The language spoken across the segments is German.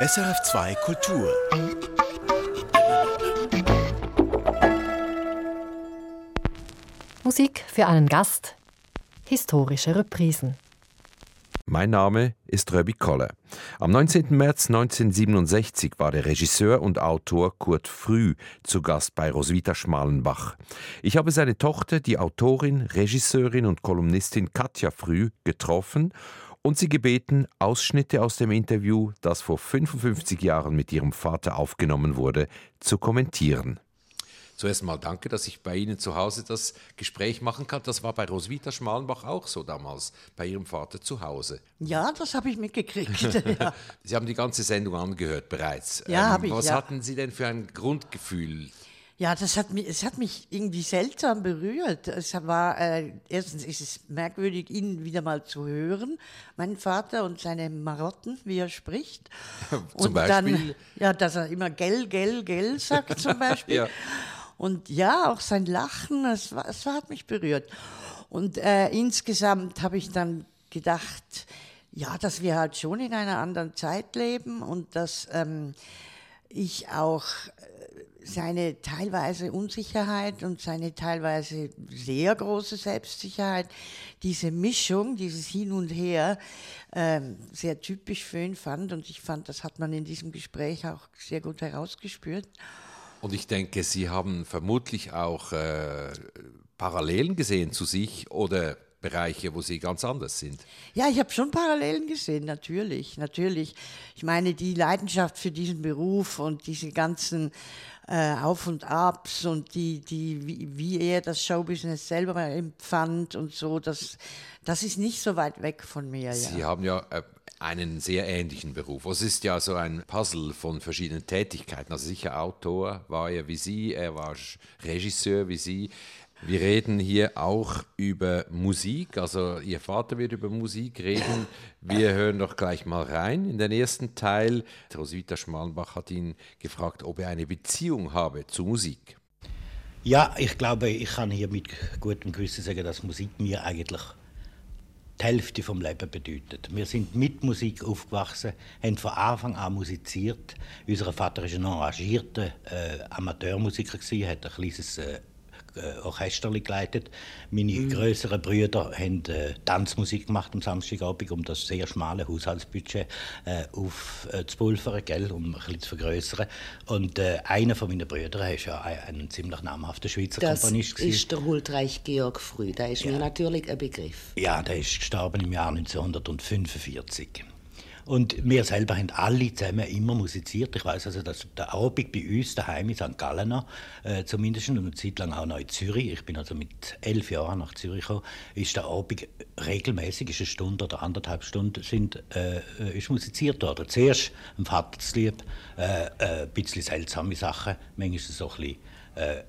SRF2 Kultur. Musik für einen Gast. Historische Reprisen. Mein Name ist Röbi Kolle. Am 19. März 1967 war der Regisseur und Autor Kurt Früh zu Gast bei Roswitha Schmalenbach. Ich habe seine Tochter, die Autorin, Regisseurin und Kolumnistin Katja Früh, getroffen und sie gebeten, Ausschnitte aus dem Interview, das vor 55 Jahren mit ihrem Vater aufgenommen wurde, zu kommentieren. Zuerst mal danke, dass ich bei Ihnen zu Hause das Gespräch machen kann. Das war bei Roswitha Schmalenbach auch so damals, bei Ihrem Vater zu Hause. Ja, das habe ich mitgekriegt. ja. Sie haben die ganze Sendung angehört bereits. Ja, ähm, habe ich. Was ja. hatten Sie denn für ein Grundgefühl? Ja, das hat mich, es hat mich irgendwie seltsam berührt. Es war, äh, erstens ist es merkwürdig, ihn wieder mal zu hören, meinen Vater und seine Marotten, wie er spricht. zum und Beispiel? Dann, ja, dass er immer gell, gell, gell sagt zum Beispiel. ja. Und ja, auch sein Lachen, es, war, es hat mich berührt. Und äh, insgesamt habe ich dann gedacht, ja, dass wir halt schon in einer anderen Zeit leben und dass ähm, ich auch seine teilweise Unsicherheit und seine teilweise sehr große Selbstsicherheit, diese Mischung, dieses Hin und Her, ähm, sehr typisch für ihn fand. Und ich fand, das hat man in diesem Gespräch auch sehr gut herausgespürt. Und ich denke, Sie haben vermutlich auch äh, Parallelen gesehen zu sich oder Bereiche, wo Sie ganz anders sind. Ja, ich habe schon Parallelen gesehen, natürlich, natürlich. Ich meine, die Leidenschaft für diesen Beruf und diese ganzen äh, Auf und Abs und die, die, wie, wie, er das Showbusiness selber empfand und so, das, das ist nicht so weit weg von mir. Ja. Sie haben ja äh, einen sehr ähnlichen Beruf. Es ist ja so ein Puzzle von verschiedenen Tätigkeiten. Also sicher Autor war er wie Sie, er war Regisseur wie Sie. Wir reden hier auch über Musik, also Ihr Vater wird über Musik reden. Wir hören doch gleich mal rein in den ersten Teil. Roswitha Schmalenbach hat ihn gefragt, ob er eine Beziehung habe zu Musik. Ja, ich glaube, ich kann hier mit gutem Gewissen sagen, dass Musik mir eigentlich die Hälfte vom Leben bedeutet. Wir sind mit Musik aufgewachsen, haben von Anfang an musiziert. Unser Vater war ein engagierter äh, Amateurmusiker, hat ein kleines äh, Orchester geleitet. Meine mhm. größeren Brüder haben äh, Tanzmusik gemacht am Samstagabend, um das sehr schmale Haushaltsbudget äh, aufzupulvern, gell, um ein bisschen zu vergrößern. Und äh, einer von meinen Brüdern ist ja ein, ein ziemlich namhafter Schweizer das Komponist. Das ist der Huldreich Georg Früh. Der ist ja. mir natürlich ein Begriff. Ja, der ist gestorben im Jahr 1945. Und wir selber haben alle zusammen immer musiziert. Ich weiß also, dass der Abend bei uns daheim in St. Gallen äh, zumindest und eine Zeit lang auch noch in Zürich. Ich bin also mit elf Jahren nach Zürich gekommen. Ist der Abend regelmäßig, ist eine Stunde oder anderthalb Stunden, sind, äh, ist musiziert worden. Zuerst ein Vaterslieb, äh, äh, ein bisschen seltsame Sachen, manchmal so ein bisschen äh,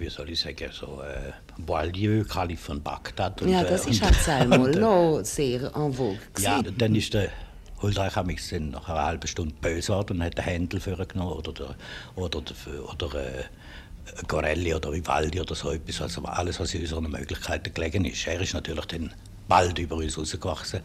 wie soll ich sagen, so äh, Boileau, Kalif von Bagdad. Und, ja, das äh, ist halt einmal noch sehr en vogue. Ja, dann ist der Huldreich hat mich dann nach einer halben Stunde böse und hat den Händel vorgenommen oder, der, oder, der, oder äh, Corelli oder Vivaldi oder so etwas. Also alles, was in unseren Möglichkeiten gelegen ist. Er ist natürlich dann bald über uns rausgewachsen.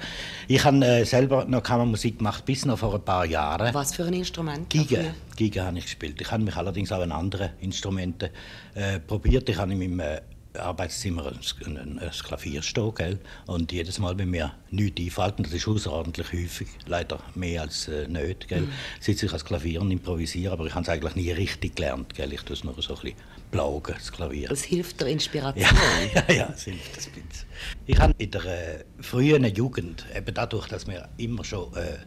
Ich habe äh, selber noch Kammermusik gemacht, bis noch vor ein paar Jahren. Was für ein Instrument? Giga. Giga habe ich gespielt. Ich habe mich allerdings auch an anderen Instrumenten äh, probiert. Ich habe in meinem äh, Arbeitszimmer ein, ein, Klavier stehen, gell? und jedes Mal, wenn mir nichts einfällt, und das ist außerordentlich häufig, leider mehr als äh, nicht, gell? Mhm. sitze ich ans Klavier und improvisiere, aber ich habe es eigentlich nie richtig gelernt, gell? ich tue es nur so ein bisschen plagen, das Klavier. Das hilft der Inspiration. Ja, ja, ja es hilft ein bisschen. Ich habe in der äh, frühen Jugend, eben dadurch, dass wir immer schon äh,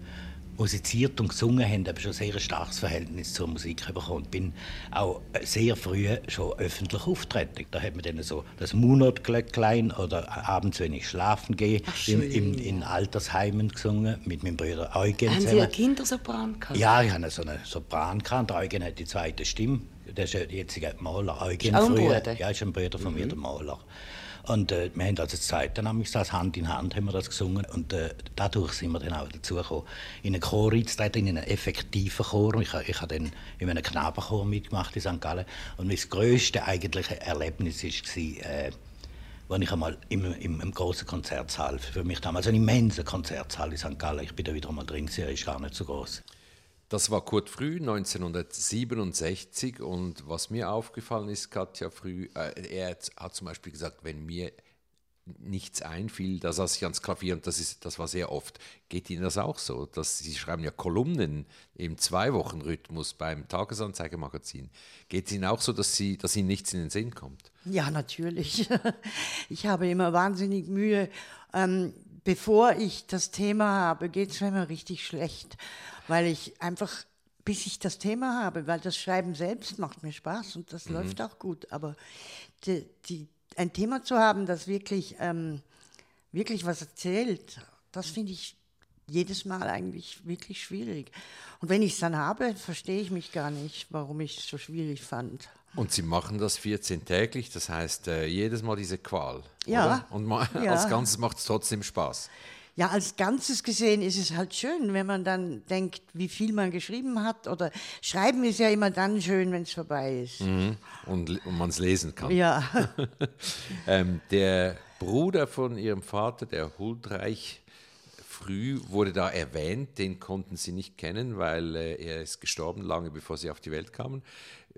musiziert und gesungen haben, habe ich schon sehr ein starkes Verhältnis zur Musik bekommen. Und bin auch sehr früh schon öffentlich auftreten. Da hat man dann so das Munotglöcklein oder abends, wenn ich schlafen gehe, Ach, im, im, in Altersheimen gesungen mit meinem Bruder Eugen. Haben Sie einen Kindersopran gehabt? Ja, ich hatte so einen Sopran gehabt. Der Eugen hat die zweite Stimme. Der ist der jetzige Maler. Eugen ist auch ein Bruder? Ja, ist ein Bruder von mhm. mir, der Maler. Und äh, wir haben also Zeit, dann haben das Hand in Hand haben wir das gesungen und äh, dadurch sind wir dann auch dazu gekommen, in einen Chor einzutreten, in einen effektiven Chor. Ich, ich habe dann in einem Knabenchor mitgemacht in St. Gallen und mein grösstes eigentliche Erlebnis war, äh, als ich einmal im, im, im großen Konzertsaal, für mich damals ein immenser Konzertsaal in St. Gallen, ich bin da wieder mal drin, er ist gar nicht so groß. Das war Kurt Früh 1967 und was mir aufgefallen ist, Katja Früh, äh, er hat zum Beispiel gesagt, wenn mir nichts einfiel, da saß ich ans Klavier und das, ist, das war sehr oft. Geht Ihnen das auch so? Dass Sie schreiben ja Kolumnen im Zwei-Wochen-Rhythmus beim Tagesanzeigemagazin. Geht es Ihnen auch so, dass, Sie, dass Ihnen nichts in den Sinn kommt? Ja, natürlich. Ich habe immer wahnsinnig Mühe. Ähm, bevor ich das Thema habe, geht es mir immer richtig schlecht, weil ich einfach bis ich das Thema habe, weil das Schreiben selbst macht mir Spaß und das mhm. läuft auch gut. Aber die, die, ein Thema zu haben, das wirklich, ähm, wirklich was erzählt, das finde ich jedes Mal eigentlich wirklich schwierig. Und wenn ich es dann habe, verstehe ich mich gar nicht, warum ich es so schwierig fand. Und Sie machen das 14 täglich, das heißt äh, jedes Mal diese Qual. Ja. Oder? Und ja. als Ganzes macht es trotzdem Spaß. Ja, als Ganzes gesehen ist es halt schön, wenn man dann denkt, wie viel man geschrieben hat. Oder Schreiben ist ja immer dann schön, wenn es vorbei ist. Mhm. Und, und man es lesen kann. Ja. ähm, der Bruder von Ihrem Vater, der Huldreich, früh wurde da erwähnt, den konnten Sie nicht kennen, weil äh, er ist gestorben lange bevor Sie auf die Welt kamen.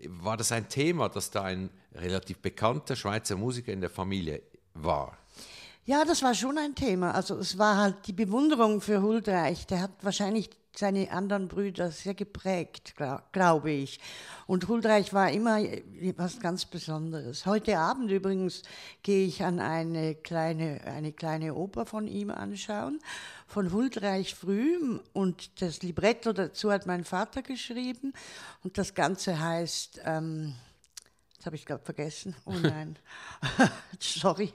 War das ein Thema, dass da ein relativ bekannter Schweizer Musiker in der Familie war? Ja, das war schon ein Thema. Also es war halt die Bewunderung für Huldreich. Der hat wahrscheinlich seine anderen Brüder sehr geprägt, glaub, glaube ich. Und Huldreich war immer was ganz Besonderes. Heute Abend übrigens gehe ich an eine kleine, eine kleine Oper von ihm anschauen, von Huldreich früh. Und das Libretto dazu hat mein Vater geschrieben. Und das Ganze heißt... Ähm, das habe ich gerade vergessen. Oh nein. Sorry.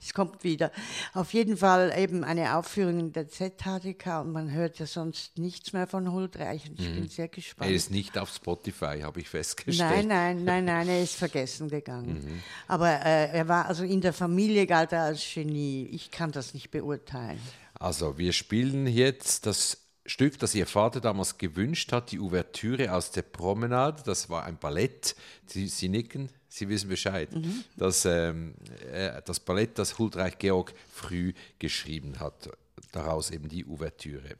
Es kommt wieder. Auf jeden Fall eben eine Aufführung in der ZHDK und man hört ja sonst nichts mehr von Huldreich und ich mhm. bin sehr gespannt. Er ist nicht auf Spotify, habe ich festgestellt. Nein, nein, nein, nein, er ist vergessen gegangen. Mhm. Aber äh, er war also in der Familie galt er als Genie. Ich kann das nicht beurteilen. Also wir spielen jetzt das Stück, das ihr Vater damals gewünscht hat, die Ouvertüre aus der Promenade. Das war ein Ballett. Sie, Sie nicken, Sie wissen Bescheid. Mhm. Das, ähm, äh, das Ballett, das Huldreich Georg früh geschrieben hat. Daraus eben die Ouvertüre.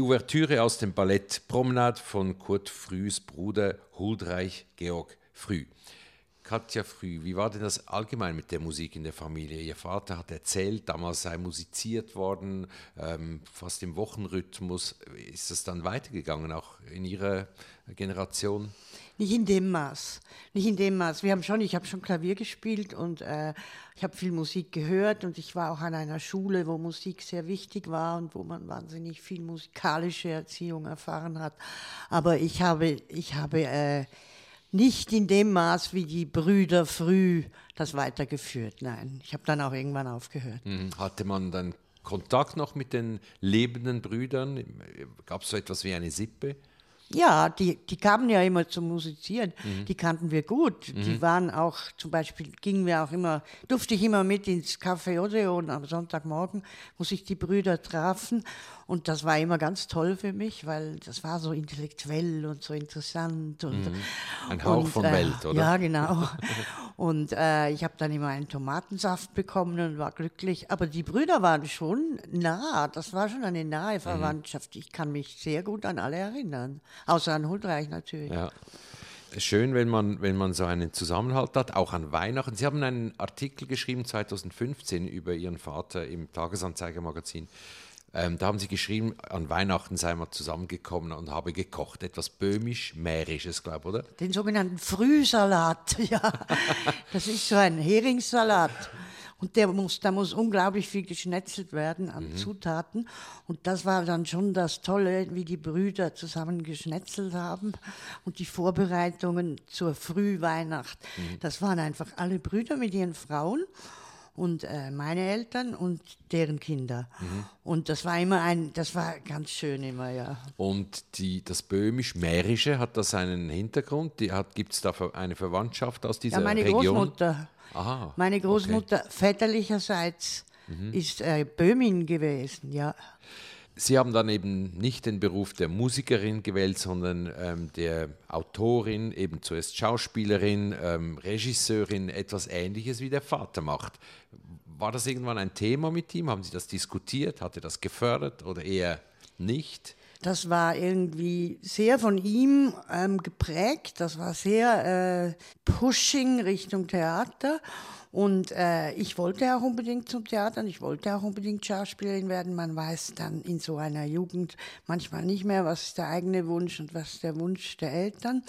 Die Ouvertüre aus dem Ballett Promenade von Kurt Frühs Bruder Huldreich Georg Früh. Katja Früh, wie war denn das allgemein mit der Musik in der Familie? Ihr Vater hat erzählt, damals sei musiziert worden, ähm, fast im Wochenrhythmus. Ist das dann weitergegangen, auch in Ihrer Generation? Nicht in dem Maß. Nicht in dem Maß. Wir haben schon, ich habe schon Klavier gespielt und äh, ich habe viel Musik gehört und ich war auch an einer Schule, wo Musik sehr wichtig war und wo man wahnsinnig viel musikalische Erziehung erfahren hat. Aber ich habe, ich habe äh, nicht in dem Maß, wie die Brüder früh das weitergeführt. Nein, ich habe dann auch irgendwann aufgehört. Mhm. Hatte man dann Kontakt noch mit den lebenden Brüdern? Gab es so etwas wie eine Sippe? Ja, die, die kamen ja immer zum Musizieren. Mhm. Die kannten wir gut. Mhm. Die waren auch, zum Beispiel gingen wir auch immer, durfte ich immer mit ins Café Odeon am Sonntagmorgen, wo sich die Brüder trafen. Und das war immer ganz toll für mich, weil das war so intellektuell und so interessant. Und, mhm. Ein Hauch und, von äh, Welt, oder? Ja, genau. und äh, ich habe dann immer einen Tomatensaft bekommen und war glücklich. Aber die Brüder waren schon nah. Das war schon eine nahe mhm. Verwandtschaft. Ich kann mich sehr gut an alle erinnern. Außer an Huldreich natürlich. Ja. Schön, wenn man, wenn man so einen Zusammenhalt hat, auch an Weihnachten. Sie haben einen Artikel geschrieben 2015 über Ihren Vater im Tagesanzeigermagazin. Ähm, da haben sie geschrieben, an Weihnachten seien wir zusammengekommen und habe gekocht. Etwas böhmisch-mährisches, glaube ich, oder? Den sogenannten Frühsalat, ja. das ist so ein Heringssalat. Und der muss, da muss unglaublich viel geschnetzelt werden an mhm. Zutaten. Und das war dann schon das Tolle, wie die Brüder zusammen geschnetzelt haben. Und die Vorbereitungen zur Frühweihnacht. Mhm. Das waren einfach alle Brüder mit ihren Frauen und äh, meine Eltern und deren Kinder. Mhm. Und das war immer ein, das war ganz schön immer, ja. Und die, das böhmisch-mährische, hat das einen Hintergrund? Gibt es da eine Verwandtschaft aus dieser ja, meine Region? Großmutter. Aha, meine Großmutter okay. väterlicherseits mhm. ist äh, Böhmin gewesen, ja. Sie haben dann eben nicht den Beruf der Musikerin gewählt, sondern ähm, der Autorin, eben zuerst Schauspielerin, ähm, Regisseurin, etwas Ähnliches wie der Vater macht. War das irgendwann ein Thema mit ihm? Haben Sie das diskutiert? Hat er das gefördert oder eher nicht? Das war irgendwie sehr von ihm ähm, geprägt. Das war sehr äh, pushing Richtung Theater. Und äh, ich wollte auch unbedingt zum Theater und ich wollte auch unbedingt Schauspielerin werden. Man weiß dann in so einer Jugend manchmal nicht mehr, was ist der eigene Wunsch und was ist der Wunsch der Eltern.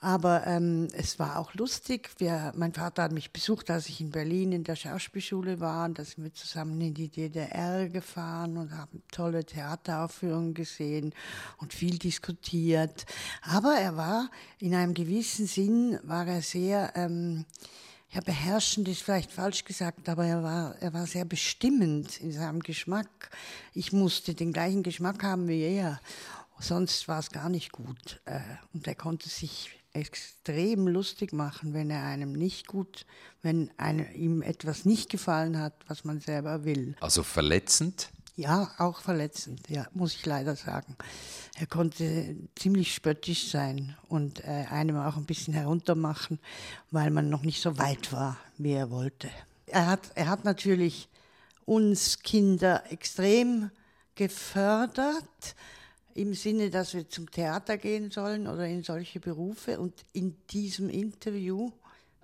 Aber ähm, es war auch lustig. Wir, mein Vater hat mich besucht, als ich in Berlin in der Schauspielschule war. Und da sind wir zusammen in die DDR gefahren und haben tolle Theateraufführungen gesehen und viel diskutiert. Aber er war in einem gewissen Sinn, war er sehr... Ähm, ja, beherrschend ist vielleicht falsch gesagt, aber er war, er war sehr bestimmend in seinem Geschmack. Ich musste den gleichen Geschmack haben wie er. Sonst war es gar nicht gut. Äh, und er konnte sich extrem lustig machen, wenn er einem nicht gut, wenn einem, ihm etwas nicht gefallen hat, was man selber will. Also verletzend? Ja, auch verletzend, ja, muss ich leider sagen. Er konnte ziemlich spöttisch sein und äh, einem auch ein bisschen heruntermachen, weil man noch nicht so weit war, wie er wollte. Er hat, er hat natürlich uns Kinder extrem gefördert, im Sinne, dass wir zum Theater gehen sollen oder in solche Berufe. Und in diesem Interview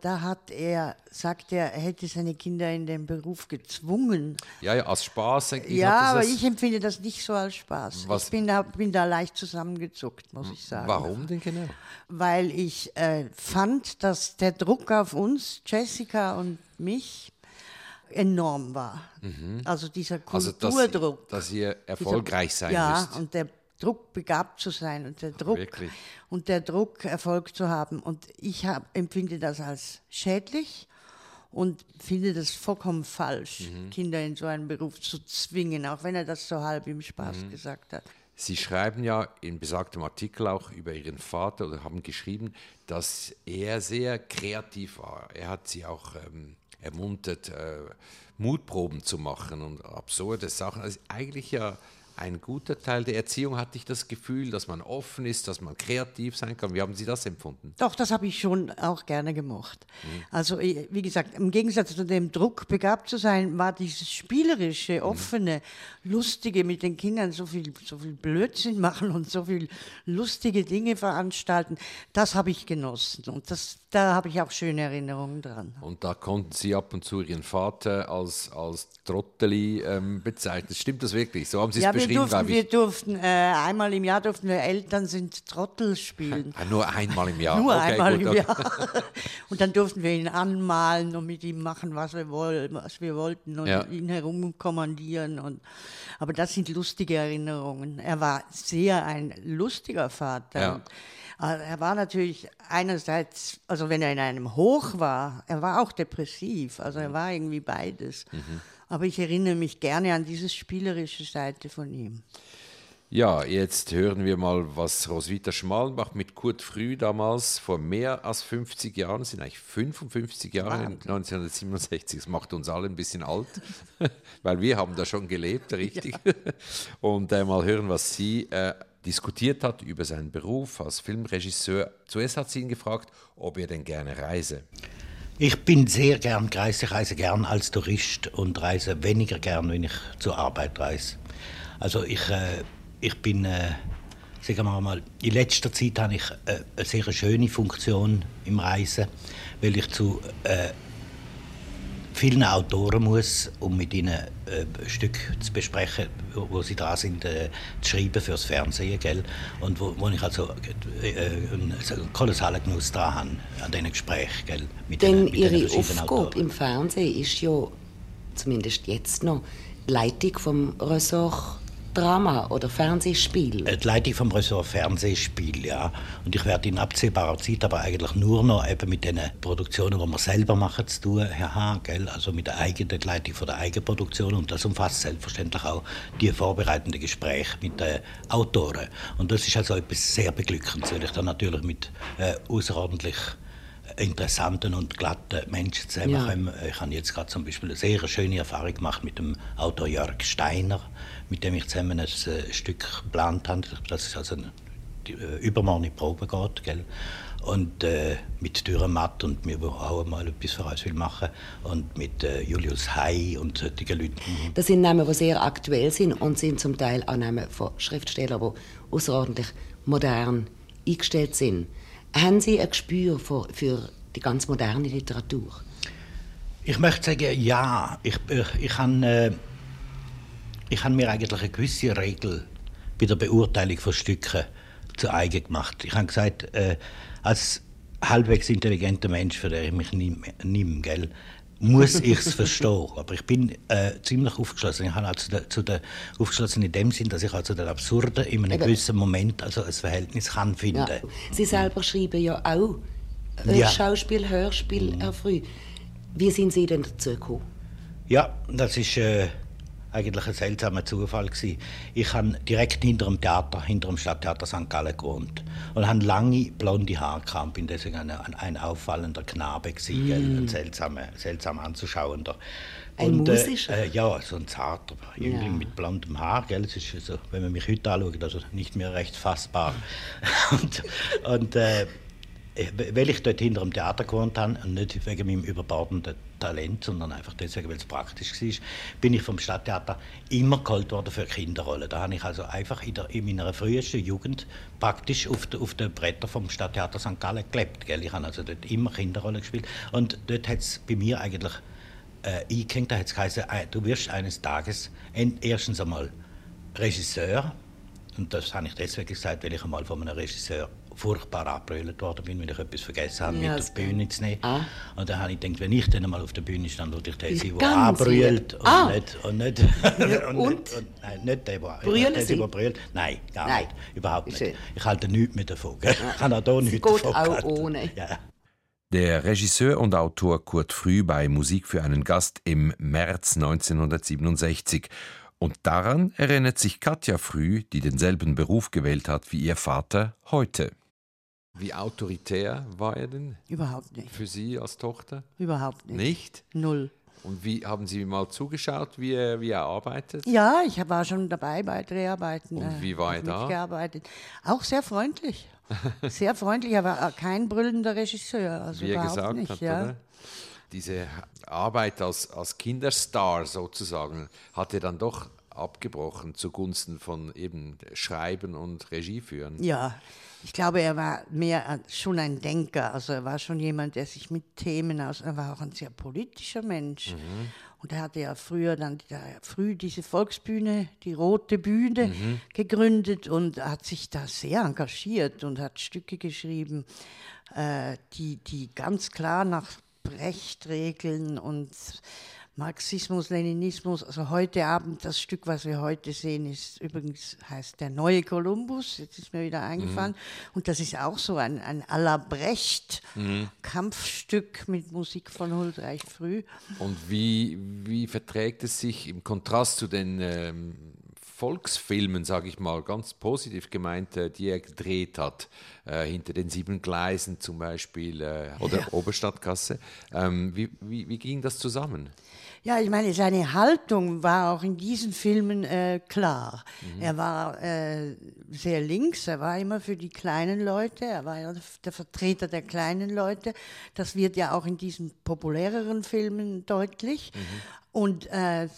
da hat er, sagt er, er hätte seine Kinder in den Beruf gezwungen. Ja, ja, aus Spaß. Ich ja, aber ich empfinde das nicht so als Spaß. Was? Ich bin da, bin da leicht zusammengezuckt, muss ich sagen. Warum denn genau? Weil ich äh, fand, dass der Druck auf uns, Jessica und mich, enorm war. Mhm. Also dieser Kulturdruck. Also, dass, dass ihr erfolgreich dieser, sein ja, müsst. Ja, und der Druck, begabt zu sein und der Druck Wirklich? und der Druck, Erfolg zu haben. Und ich hab, empfinde das als schädlich und finde das vollkommen falsch, mhm. Kinder in so einen Beruf zu zwingen, auch wenn er das so halb im Spaß mhm. gesagt hat. Sie schreiben ja in besagtem Artikel auch über Ihren Vater oder haben geschrieben, dass er sehr kreativ war. Er hat Sie auch ähm, ermuntert, äh, Mutproben zu machen und absurde Sachen. Also eigentlich ja ein guter Teil der Erziehung? Hatte ich das Gefühl, dass man offen ist, dass man kreativ sein kann? Wie haben Sie das empfunden? Doch, das habe ich schon auch gerne gemocht. Also, eh, wie gesagt, im Gegensatz zu dem Druck, begabt zu sein, war dieses spielerische, offene, lustige mit den Kindern so viel, so viel Blödsinn machen und so viel lustige Dinge veranstalten. Das habe ich genossen und das, da habe ich auch schöne Erinnerungen dran. Und da konnten Sie ab und zu Ihren Vater als, als Trotteli ähm, bezeichnen. Stimmt das wirklich? So haben Sie es Ja, wir beschrieben, durften, glaube wir durften äh, einmal im Jahr durften wir Eltern sind Trottel spielen. Ah, nur einmal im Jahr. Nur okay, einmal gut, im. Jahr. Und dann durften wir ihn anmalen und mit ihm machen, was wir, woll, was wir wollten und Ja. ihn herumkommandieren. Und, aber das sind lustige Erinnerungen. Er war sehr ein lustiger Vater. Ja. Er war natürlich einerseits, also wenn er in einem Hoch war, er war auch depressiv. Also er war irgendwie beides. Aber ich erinnere mich gerne an diese spielerische Seite von ihm. Ja, jetzt hören wir mal, was Roswitha Schmalenbach mit Kurt Früh damals vor mehr als 50 Jahren, sind eigentlich 55 Jahre, 1967, das macht uns alle ein bisschen alt, weil wir haben da schon gelebt, richtig. Und äh, mal hören, was sie äh, diskutiert hat über seinen Beruf als Filmregisseur. Zuerst hat sie ihn gefragt, ob er denn gerne reise. Ich bin sehr gern gereist. Ich reise gern als Tourist und reise weniger gern, wenn ich zur Arbeit reise. Also ich, äh, ich bin, äh, sagen wir mal, in letzter Zeit habe ich äh, eine sehr schöne Funktion im Reisen, weil ich zu äh, vielen Autoren muss, um mit ihnen äh, ein Stück zu besprechen, wo, wo sie da sind, äh, zu schreiben fürs Fernsehen, gell? Und wo, wo ich also äh, äh, einen, so einen kolossalen Genuss daran habe, an diesen Gesprächen, gell? Mit Denn diesen Ihre Aufgabe Autoren. im Fernsehen ist ja, zumindest jetzt noch, die Leitung vom Ressort Drama oder Fernsehspiel. Äh, Die Leitung vom Ressort Fernsehspiel, ja. Und ich werde in absehbarer Zeit aber eigentlich nur noch eben mit den Produktionen, die wir selber machen, zu tun haben, gell? Also mit der eigenen Leitung von der Eigenproduktion. Und das umfasst selbstverständlich auch die vorbereitenden Gespräche mit den Autoren. Und das ist also etwas sehr Beglückendes, weil ich dann natürlich mit äh, außerordentlich interessanten und glatten Menschen zusammenkommen. Ich habe jetzt gerade zum Beispiel eine sehr schöne Erfahrung gemacht mit dem Autor Jörg Steiner, mit dem ich zusammen ein äh, Stück geplant habe. Das ist also die, äh, übermorgen in die Probe geht, gell? Und äh, mit Dürrematt und mir, wo auch mal etwas für uns will machen und mit äh, Julius Hay und solchen Leuten. Das sind Namen, die sehr aktuell sind und sind zum Teil auch Namen von Schriftstellern, die außerordentlich modern eingestellt sind. Haben Sie ein Gespür für, für die ganz moderne Literatur? Ich möchte sagen, ja. Ich, ich, ich habe äh, ich habe mir eigentlich eine gewisse Regel bei der Beurteilung von Stücken zu eigen gemacht. Ich habe gesagt, äh, als halbwegs intelligenter Mensch, für den ich mich nimm, gell, muss ich es verstehen. Aber ich bin äh, ziemlich aufgeschlossen. Ich habe also zu, zu der, aufgeschlossen in dem Sinn, dass ich also den Absurden in einem Eben. gewissen Moment also ein Verhältnis kann finden. Ja. Sie selber schreiben ja auch äh, Ja. Schauspiel, Hörspiel, Herr Früh. Wie sind Sie denn dazu gekommen? Ja, das ist äh, eigentlich ein seltsamer Zufall gewesen. Ich habe direkt hinter dem Theater, hinter dem Stadttheater St. Gallen gewohnt und habe lange blonde Haare gehabt. Bin deswegen ein, ein, auffallender Knabe gewesen, gell? ein seltsamer, seltsam anzuschauender. Ein und, musischer? Äh, ja, so ein zarter Jüngling Ja. mit blondem Haar, gell? Das ist so, wenn man mich heute anschaut, also nicht mehr recht fassbar. und und äh, weil ich dort hinter dem Theater gewohnt habe und nicht wegen meinem überbordenden Talent, sondern einfach deswegen, weil es praktisch war, bin ich vom Stadttheater immer geholt worden für Kinderrollen. Da habe ich also einfach in, der, in meiner frühesten Jugend praktisch auf, de, auf den Brettern vom Stadttheater St. Gallen gelebt. Gell? Ich habe also dort immer Kinderrollen gespielt und dort hat es bei mir eigentlich äh, eingehängt, da hat es geheißen, äh, du wirst eines Tages en- erstens einmal Regisseur und das habe ich deswegen gesagt, weil ich einmal von einem Regisseur furchtbar abgebrüllt worden bin, weil ich etwas vergessen habe, Ja, mit auf die Bühne zu nehmen. Ah. Und dann habe ich gedacht, wenn ich dann einmal auf der Bühne stand, würde ich den sein, der anbrüllt und, Ah. nicht, und nicht... und, und? Nicht, und nein, nicht der, der brüllt. Nein, gar Nein. nicht. Überhaupt nicht. schön. Ich halte nichts mehr davon. gell? Ich habe auch hier Sie nichts geht davon auch gehabt. ohne. Ja. Der Regisseur und Autor Kurt Früh bei Musik für einen Gast im März 1967. Und daran erinnert sich Katja Früh, die denselben Beruf gewählt hat wie ihr Vater, heute. Wie autoritär war er denn Überhaupt nicht. für Sie als Tochter? Überhaupt nicht. Nicht? Null. Und wie haben Sie mal zugeschaut, wie er, wie er arbeitet? Ja, ich war schon dabei bei Dreharbeiten. Und wie war er da? Mitgearbeitet. Auch sehr freundlich. Sehr freundlich, aber kein brüllender Regisseur. Also wie er gesagt nicht, hat, ja. oder? Diese Arbeit als, als Kinderstar sozusagen hat er dann doch abgebrochen zugunsten von eben Schreiben und Regie führen. Ja, ich glaube, er war mehr schon ein Denker. Also er war schon jemand, der sich mit Themen aus. Er war auch ein sehr politischer Mensch. Und er hatte ja früher dann ja, früh diese Volksbühne, die Rote Bühne, gegründet und hat sich da sehr engagiert und hat Stücke geschrieben, äh, die, die ganz klar nach Brecht-Regeln und Marxismus, Leninismus, also heute Abend, das Stück, was wir heute sehen, ist übrigens, heißt Der neue Kolumbus, jetzt ist mir wieder eingefallen. Und das ist auch so ein, ein Brecht Kampfstück mit Musik von Huldreich Früh. Und wie, wie verträgt es sich im Kontrast zu den ähm, Volksfilmen, sage ich mal, ganz positiv gemeint, äh, die er gedreht hat, äh, hinter den sieben Gleisen zum Beispiel äh, oder Ja. Oberstadtkasse. Ähm, wie, wie, wie ging das zusammen? Ja, ich meine, seine Haltung war auch in diesen Filmen äh, klar. Er war äh, sehr links, er war immer für die kleinen Leute, er war ja der Vertreter der kleinen Leute. Das wird ja auch in diesen populäreren Filmen deutlich. Und äh,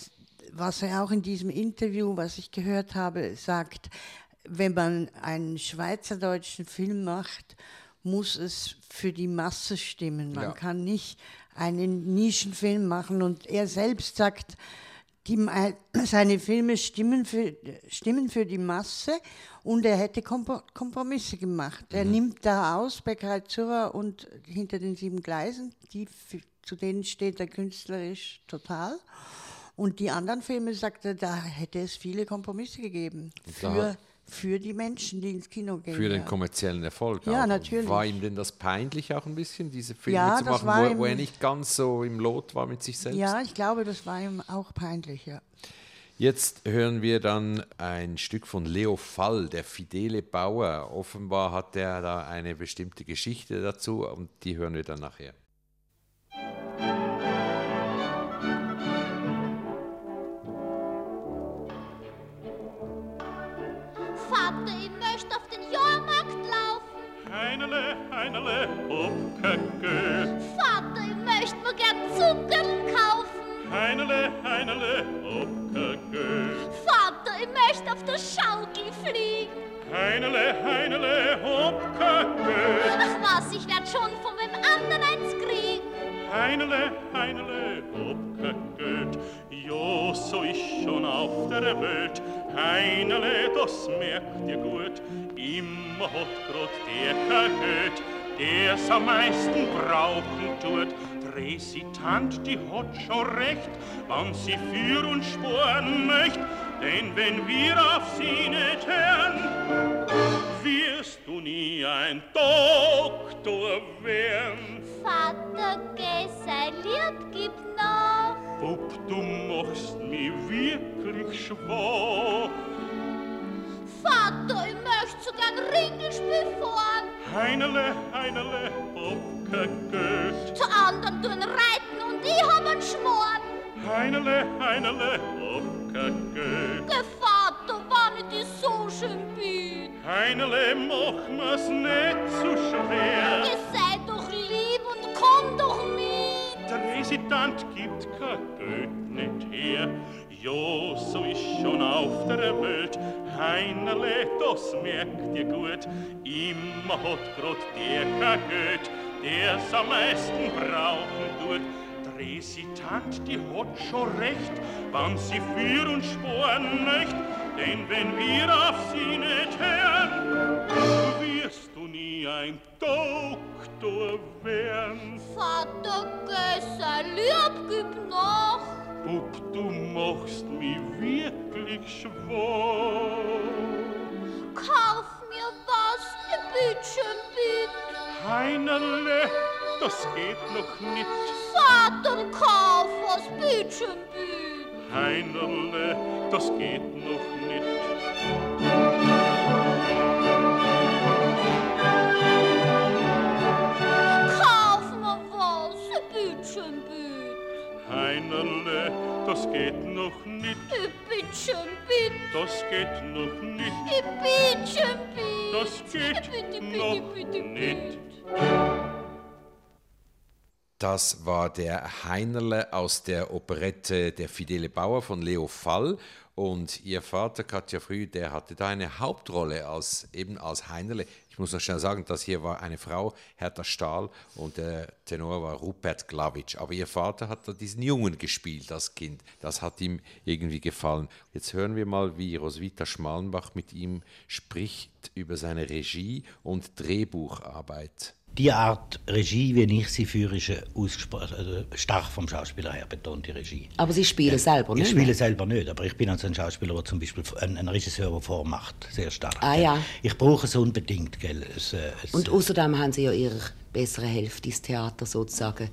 was er auch in diesem Interview, was ich gehört habe, sagt, wenn man einen schweizerdeutschen Film macht, muss es für die Masse stimmen. Man Ja. kann nicht einen Nischenfilm machen. Und er selbst sagt, die, seine Filme stimmen für, stimmen für die Masse und er hätte Kompromisse gemacht. Er nimmt da aus bei Kreuzura und hinter den sieben Gleisen, die, zu denen steht er künstlerisch total. Und die anderen Filme, sagt er, da hätte es viele Kompromisse gegeben für, für die Menschen, die ins Kino gehen. Für den kommerziellen Erfolg. Ja, auch. natürlich. War ihm denn das peinlich auch ein bisschen, diese Filme Ja, zu machen, wo, wo er nicht ganz so im Lot war mit sich selbst? Ja, ich glaube, das war ihm auch peinlich, ja. Jetzt hören wir dann ein Stück von Leo Fall, der fidele Bauer. Offenbar hat er da eine bestimmte Geschichte dazu und die hören wir dann nachher. Heinerle, Hopköcke. Vater, ich möchte mir gern Zuckerl kaufen. Heinerle, Heinerle, Hopköcke. Vater, ich möchte auf der Schaukel fliegen. Heinerle, Heinerle, Hopköcke. Ach was, ich werd schon von wem anderen eins kriegen. Heinerle, Heinerle, Hopköcke. Jo, so ist schon auf der Welt. Heinerle, das merkt ihr gut. Immer hat grad der gehört, der's am meisten brauchen tut. Resitant, die hat schon recht, wann sie für uns sporen möcht. Denn wenn wir auf sie nicht hören, wirst du nie ein Doktor werden. Vater, geh, sei lieb, gib nach. Bub, du machst mich wirklich schwach. Vater, ich möchte so gern Ringelspiel fahren. Heinerle, Heinerle, Hopköcke. Zu anderen tun reiten und ich hab einen Schmoren. Heinerle, Heinerle, Hopköcke. Geh, Vater, wann ich dich so schön bin. Heinerle, mach mir's nicht zu schwer. Geh, sei doch lieb und komm doch mit. Der Resident gibt kein Geld nicht her. Jo, so ist schon auf der Welt. Heinerle, das merkt ihr gut. Immer hat grad der kein Geld, der's am meisten brauchen tut. Der Resident, die hat schon recht, wann sie für uns sporen möcht. Denn wenn wir auf sie nicht hören, du nie ein Doktor werden. Vater, geh, sei lieb, gib nach. Bub, du machst mich wirklich schwach. Kauf mir was, ich bitt schön, bitt. Heinerle, das geht noch nicht. Vater, kauf was, bitt schön, bitt. Heinerle, das geht noch nicht. Bitt bitt. Heinerle, geht noch nicht, Ich bitte schön, bitte. das geht noch nicht, Ich bitte schön, bitte. das geht Bitte, bitte, noch bitte, nicht. Das war der Heinerle aus der Operette Der Fidele Bauer von Leo Fall. Und ihr Vater, Katja Früh, der hatte da eine Hauptrolle als, eben als Heinerle. Ich muss noch schnell sagen, das hier war eine Frau, Hertha Stahl, und der Tenor war Rupert Glavic. Aber ihr Vater hat da diesen Jungen gespielt, das Kind. Das hat ihm irgendwie gefallen. Jetzt hören wir mal, wie Roswitha Schmalenbach mit ihm spricht über seine Regie- und Drehbucharbeit. Die Art Regie, wie ich sie führe, ist äh, also stark vom Schauspieler her betont, die Regie. Aber Sie spielen selber Ich nicht spiele mehr. selber nicht, aber ich bin also ein Schauspieler, der zum Beispiel ein, ein Regisseur, der vormacht, sehr stark. Ah, ja. Ich brauche es unbedingt, gell. Es, äh, es, Und außerdem haben Sie ja Ihre bessere Hälfte ins Theater sozusagen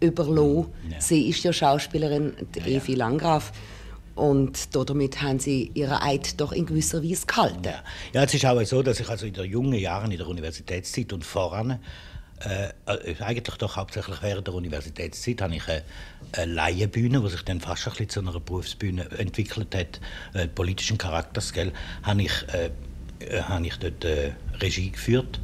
überlassen. Ja. Sie ist ja Schauspielerin, die Ja, ja. Evi Landgraf. Und damit haben Sie Ihren Eid doch in gewisser Weise gehalten. ja. es ist auch so, dass ich also in den jungen Jahren in der Universitätszeit und voran äh, äh, eigentlich doch hauptsächlich während der Universitätszeit habe ich eine, eine Laienbühne, die sich dann fast ein bisschen zu einer Berufsbühne entwickelt hat, äh, politischen Charakters, gell, habe ich, äh, äh, habe ich dort äh, Regie geführt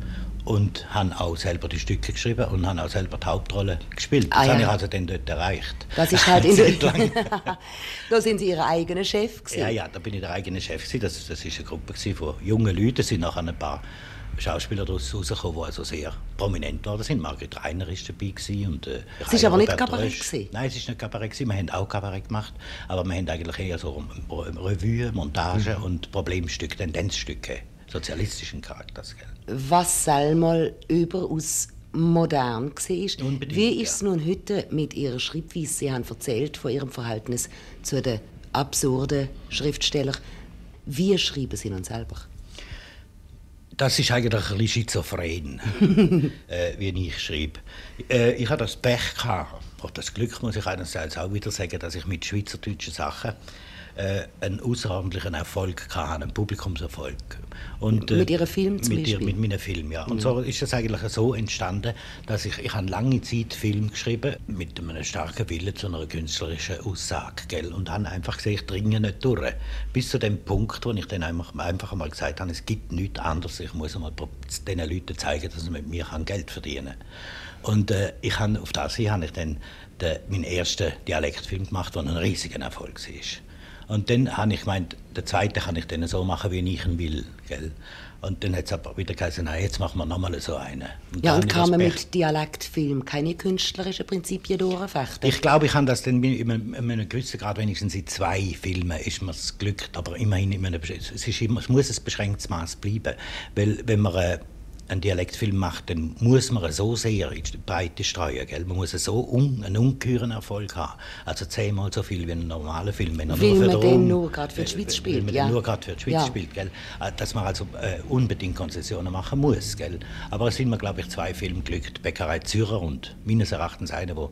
und habe auch selber die Stücke geschrieben und habe auch selber die Hauptrolle gespielt. Das Ah, ja. habe ich also dann dort erreicht. Das ist halt in. Da sind Sie Ihr eigener Chef gewesen. Ja, ja, da bin ich der eigene Chef. gewesen. Das, das ist eine Gruppe von jungen Leuten. Es sind nachher ein paar Schauspieler daraus rausgekommen, die also sehr prominent waren. sind. Margret Reiner war dabei. Gewesen und, äh, Es ist aber nicht Kabarett gewesen. Nein, es ist nicht Kabarett. Gewesen. Wir haben auch Kabarett gemacht, aber wir haben eigentlich eher so Revue, Montage Mhm. und Problemstücke, Tendenzstücke, sozialistischen Charakters. Gell? Was selmal überaus modern war. Unbedingt, Wie ist es ja. nun heute mit Ihrer Schreibweise? Sie haben erzählt von Ihrem Verhältnis zu den absurden Schriftstellern. Wie schreiben Sie nun selber? Das ist eigentlich ein bisschen schizophren, äh, wie ich schreibe. Äh, ich hatte das Pech gehabt, oder das Glück muss ich einerseits auch wieder sagen, dass ich mit schweizerdeutschen Sachen äh, einen außerordentlichen Erfolg hatte, einen Publikumserfolg. Und, äh, Mit Ihren Filmen zum mit, Beispiel? Mhm. Mit meinen Filmen, ja. Und so ist es eigentlich so entstanden, dass ich, ich habe lange Zeit Film geschrieben mit einem starken Willen zu einer künstlerischen Aussage, gell? Und habe einfach gesehen, ich dringe nicht durch. Bis zu dem Punkt, wo ich dann einfach, einfach einmal gesagt habe, es gibt nichts anderes, ich muss einmal den Leuten zeigen, dass sie mit mir Geld verdienen kann. Und äh, ich habe, auf das hin habe ich dann den, meinen ersten Dialektfilm gemacht, der ein riesiger Erfolg war. Und dann habe ich gemeint, den zweiten kann ich dann so machen, wie ich ihn will. Gell? Und dann hat es aber wieder gesagt, nein, jetzt machen wir nochmal so einen. Ja, da habe und kann man das mit Dialektfilm keine künstlerischen Prinzipien durchfechten? ich glaube, ich habe das dann in einem, in einem gewissen Grad, wenigstens in zwei Filmen, ist mir es glückt, aber immerhin in einem, es, ist immer, es muss ein beschränktes Maß bleiben. Weil, wenn man äh, einen Dialektfilm macht, dann muss man so sehr in die Breite streuen. Gell? Man muss so un, einen ungeheuren Erfolg haben. Also zehnmal so viel wie ein normaler Film. Wenn er nur für man den Raum- nur gerade für die äh, Schweiz spielt, man ja. den nur gerade für die Schweiz Ja. spielt. Gell? Äh, Dass man also äh, unbedingt Konzessionen machen muss. Gell? Aber es sind mir, glaube ich, zwei Filme glückt. Bäckerei Zürcher und meines Erachtens einer, wo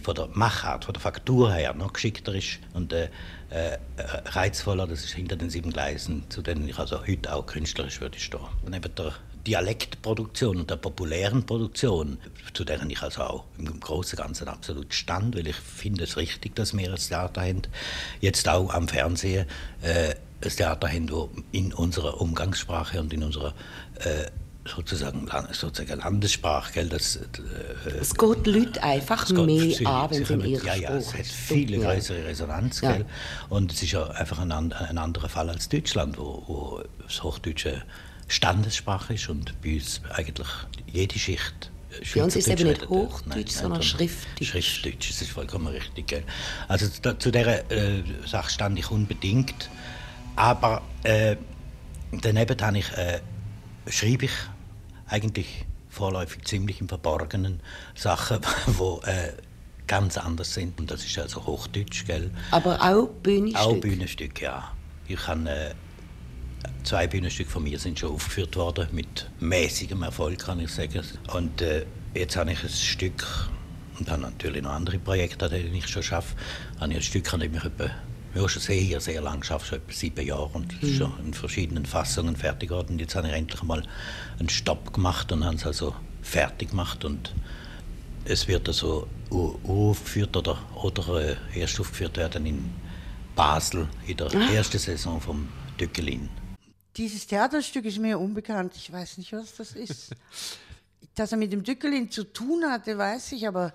von der Machart, von der Faktur her noch geschickter ist und äh, äh, reizvoller. Das ist hinter den sieben Gleisen, zu denen ich also heute auch künstlerisch würde stehen. Neben der Dialektproduktion und der populären Produktion, zu deren ich also auch im Großen und Ganzen absolut stand, weil ich finde es richtig, dass wir ein Theater haben, jetzt auch am Fernsehen äh, ein Theater haben, wo in unserer Umgangssprache und in unserer äh, sozusagen, sozusagen Landessprache, gell, das, äh, Es geht Leute einfach mehr sie- an, wenn sie in ihrer ja, ja, es hat viel größere Resonanz, Ja. gell? Und es ist ja einfach ein, ein anderer Fall als Deutschland, wo, wo das Hochdeutsche Standessprache ist und bei uns eigentlich jede Schicht Bei uns ist es eben nicht. Hochdeutsch, sondern Schriftdeutsch. Schriftdeutsch, das ist vollkommen richtig. Gell? Also da, zu dieser äh, Sache stand ich unbedingt. Aber äh, daneben habe ich, äh, schreibe ich eigentlich vorläufig ziemlich im Verborgenen Sachen, die äh, ganz anders sind. Und das ist also Hochdeutsch, gell? Aber auch Bühnenstück. Auch Bühnenstücke, ja. Ich habe äh, zwei Bühnenstücke von mir sind schon aufgeführt worden mit mäßigem Erfolg, kann ich sagen. Und äh, jetzt habe ich ein Stück und habe natürlich noch andere Projekte, an denen ich schon arbeite. Habe ich ein Stück, an dem ich etwa, ja, schon sehr, sehr lang arbeite, schon etwa sieben Jahre und ist schon in verschiedenen Fassungen fertig geworden. Und jetzt habe ich endlich mal einen Stopp gemacht und habe es also fertig gemacht und es wird also aufgeführt oder, oder äh, erst aufgeführt werden in Basel in der ah. ersten Saison vom Döckelin. Dieses Theaterstück ist mir unbekannt. Ich weiß nicht, was das ist. Dass er mit dem Dückelin zu tun hatte, weiß ich, aber,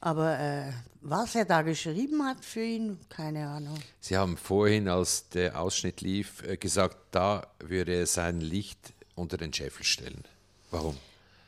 aber äh, was er da geschrieben hat für ihn, keine Ahnung. Sie haben vorhin, als der Ausschnitt lief, äh, gesagt, da würde er sein Licht unter den Scheffel stellen. Warum?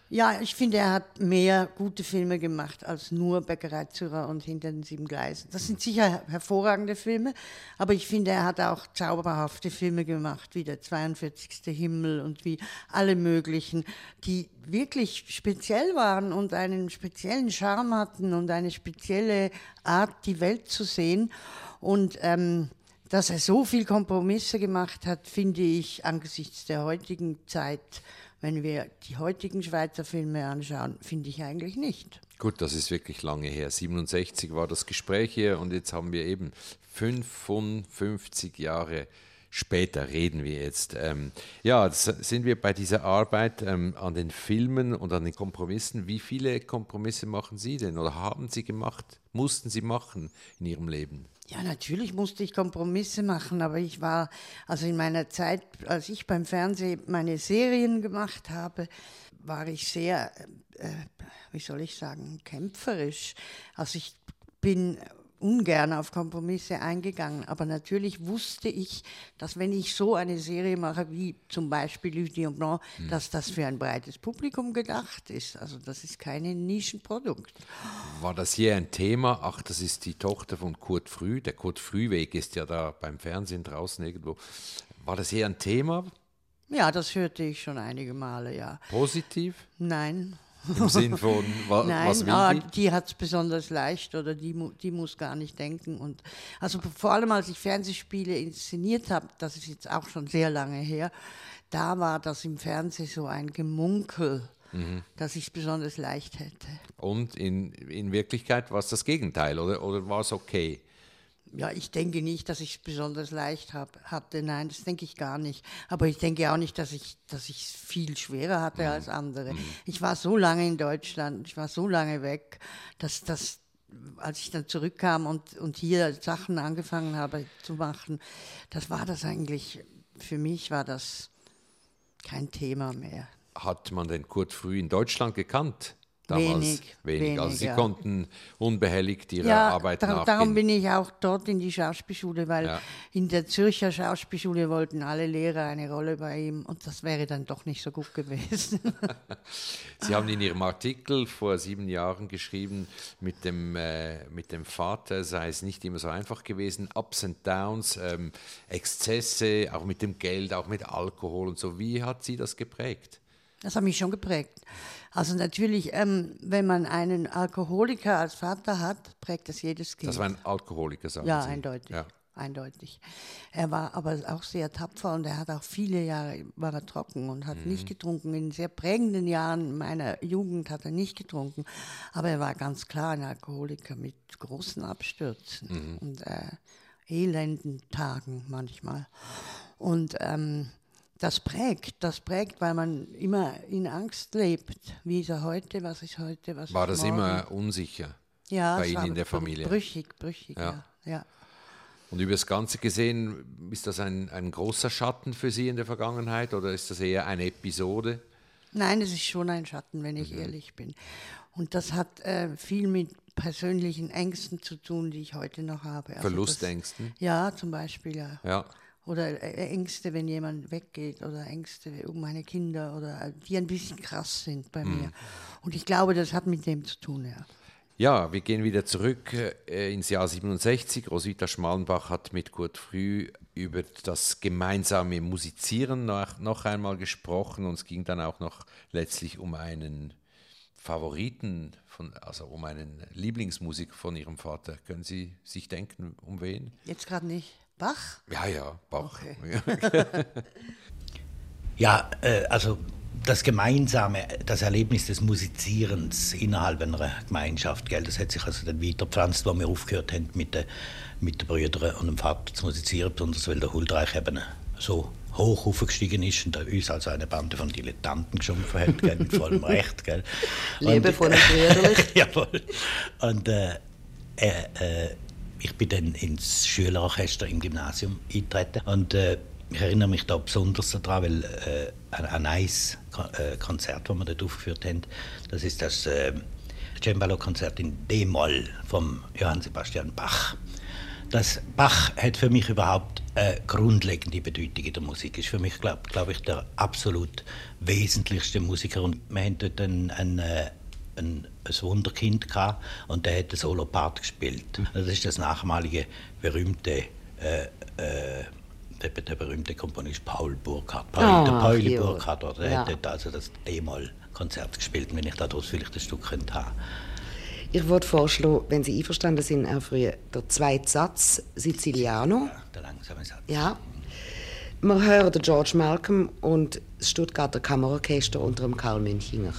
Ja, ich finde, er hat mehr gute Filme gemacht als nur Bäckereizürer und Hinter den sieben Gleisen. Das sind sicher hervorragende Filme, aber ich finde, er hat auch zauberhafte Filme gemacht, wie der 42. Himmel und wie alle möglichen, die wirklich speziell waren und einen speziellen Charme hatten und eine spezielle Art, die Welt zu sehen. Und ähm, dass er so viel Kompromisse gemacht hat, finde ich angesichts der heutigen Zeit wenn wir die heutigen Schweizer Filme anschauen, finde ich eigentlich nicht. Gut, das ist wirklich lange her. 67 war das Gespräch hier und jetzt haben wir eben 55 Jahre später reden wir jetzt. Ähm, ja, sind wir bei dieser Arbeit ähm, an den Filmen und an den Kompromissen. Wie viele Kompromisse machen Sie denn oder haben Sie gemacht, mussten Sie machen in Ihrem Leben? Ja, natürlich musste ich Kompromisse machen, aber ich war, also in meiner Zeit, als ich beim Fernsehen meine Serien gemacht habe, war ich sehr, äh, wie soll ich sagen, kämpferisch. Also ich bin ungern auf Kompromisse eingegangen. Aber natürlich wusste ich, dass wenn ich so eine Serie mache, wie zum Beispiel Lucie Blanc, hm. dass das für ein breites Publikum gedacht ist. Also das ist kein Nischenprodukt. War das hier ein Thema? Ach, das ist die Tochter von Kurt Früh. Der Kurt Frühweg ist ja da beim Fernsehen draußen irgendwo. War das hier ein Thema? Ja, das hörte ich schon einige Male, ja. Positiv? Nein. Im Sinn von, wa, Nein, was will ah, die? die hat es besonders leicht oder die, die muss gar nicht denken. Und also vor allem, als ich Fernsehspiele inszeniert habe, das ist jetzt auch schon sehr lange her, da war das im Fernsehen so ein Gemunkel, mhm. dass ich es besonders leicht hätte. Und in, in Wirklichkeit war es das Gegenteil, oder, oder war es okay? Ja, ich denke nicht, dass ich es besonders leicht hab, hatte. Nein, das denke ich gar nicht. Aber ich denke auch nicht, dass ich dass es viel schwerer hatte mhm. als andere. Mhm. Ich war so lange in Deutschland, ich war so lange weg, dass das als ich dann zurückkam und, und hier Sachen angefangen habe zu machen, das war das eigentlich, für mich war das kein Thema mehr. Hat man den Kurt früh in Deutschland gekannt? Damals wenig. wenig. wenig also Sie ja. konnten unbehelligt Ihrer ja, Arbeit dar nachgehen. Darum bin ich auch dort in die Schauspielschule, weil ja. in der Zürcher Schauspielschule wollten alle Lehrer eine Rolle bei ihm und das wäre dann doch nicht so gut gewesen. Sie haben in Ihrem Artikel vor sieben Jahren geschrieben, mit dem, äh, mit dem Vater sei es nicht immer so einfach gewesen, Ups and Downs, ähm, Exzesse, auch mit dem Geld, auch mit Alkohol und so. Wie hat Sie das geprägt? Das hat mich schon geprägt. Also natürlich, ähm, wenn man einen Alkoholiker als Vater hat, prägt das jedes Kind. Das war ein Alkoholiker, sagen ja, Sie. Eindeutig. Ja, eindeutig. Er war aber auch sehr tapfer und er hat auch viele Jahre war er trocken und hat mhm. nicht getrunken. In sehr prägenden Jahren meiner Jugend hat er nicht getrunken, aber er war ganz klar ein Alkoholiker mit großen Abstürzen mhm. und äh, elenden Tagen manchmal. Und ähm, das prägt, das prägt, weil man immer in Angst lebt. Wie ist er heute, was ist heute, was War ist das morgen? immer unsicher ja, bei Ihnen in der Familie? Brüchig, brüchig, ja. ja. ja. Und über das Ganze gesehen, ist das ein, ein großer Schatten für Sie in der Vergangenheit oder ist das eher eine Episode? Nein, es ist schon ein Schatten, wenn ich mhm. ehrlich bin. Und das hat äh, viel mit persönlichen Ängsten zu tun, die ich heute noch habe. Also Verlustängsten? Das, ja, zum Beispiel, ja. ja. Oder äh, Ängste, wenn jemand weggeht oder Ängste um meine Kinder oder äh, die ein bisschen krass sind bei mhm. mir. Und ich glaube, das hat mit dem zu tun, ja. Ja, wir gehen wieder zurück äh, ins Jahr 67. Roswitha Schmalenbach hat mit Kurt Früh über das gemeinsame Musizieren noch, noch einmal gesprochen und es ging dann auch noch letztlich um einen Favoriten, von, also um einen Lieblingsmusik von ihrem Vater. Können Sie sich denken, um wen? Jetzt gerade nicht. Bach? Ja, ja, Bach. Okay. ja, äh, also das Gemeinsame, das Erlebnis des Musizierens innerhalb einer Gemeinschaft, gell, das hat sich also dann weitergepflanzt, wo wir aufgehört haben, mit den mit den Brüdern und dem Vater zu musizieren, besonders weil der Huldreich eben so hoch aufgestiegen ist und uns also eine Bande von Dilettanten geschumpfen hat, gell, mit vollem Recht. Gell. Liebevoll und brüderlich. Jawohl. Und äh, äh, ich bin dann ins Schülerorchester im Gymnasium eingetreten und äh, ich erinnere mich da besonders daran, weil äh, ein, ein äh, Konzert, das wir dort aufgeführt haben, das ist das äh, Cembalo-Konzert in D-Moll vom Johann Sebastian Bach. Das Bach hat für mich überhaupt eine grundlegende Bedeutung in der Musik. Ist für mich, glaube glaub ich, der absolut wesentlichste Musiker. Und wir haben dort einen, einen, äh, ein, ein Wunderkind gehabt und der hat einen Solopart gespielt. Das ist das nachmalige berühmte äh, äh, der, der, berühmte Komponist Paul Burkhardt. Paul, oh, der Pauli Burkhardt, der ja. hat also das D-Moll-Konzert gespielt, wenn ich daraus vielleicht ein Stück könnte haben. Ich würde vorschlagen, wenn Sie einverstanden sind, Herr Früh, der zweite Satz, Siciliano. Ja, der langsame Satz. Ja. Wir hören George Malcolm und das Stuttgarter Kammerorchester unter dem Karl Münchinger.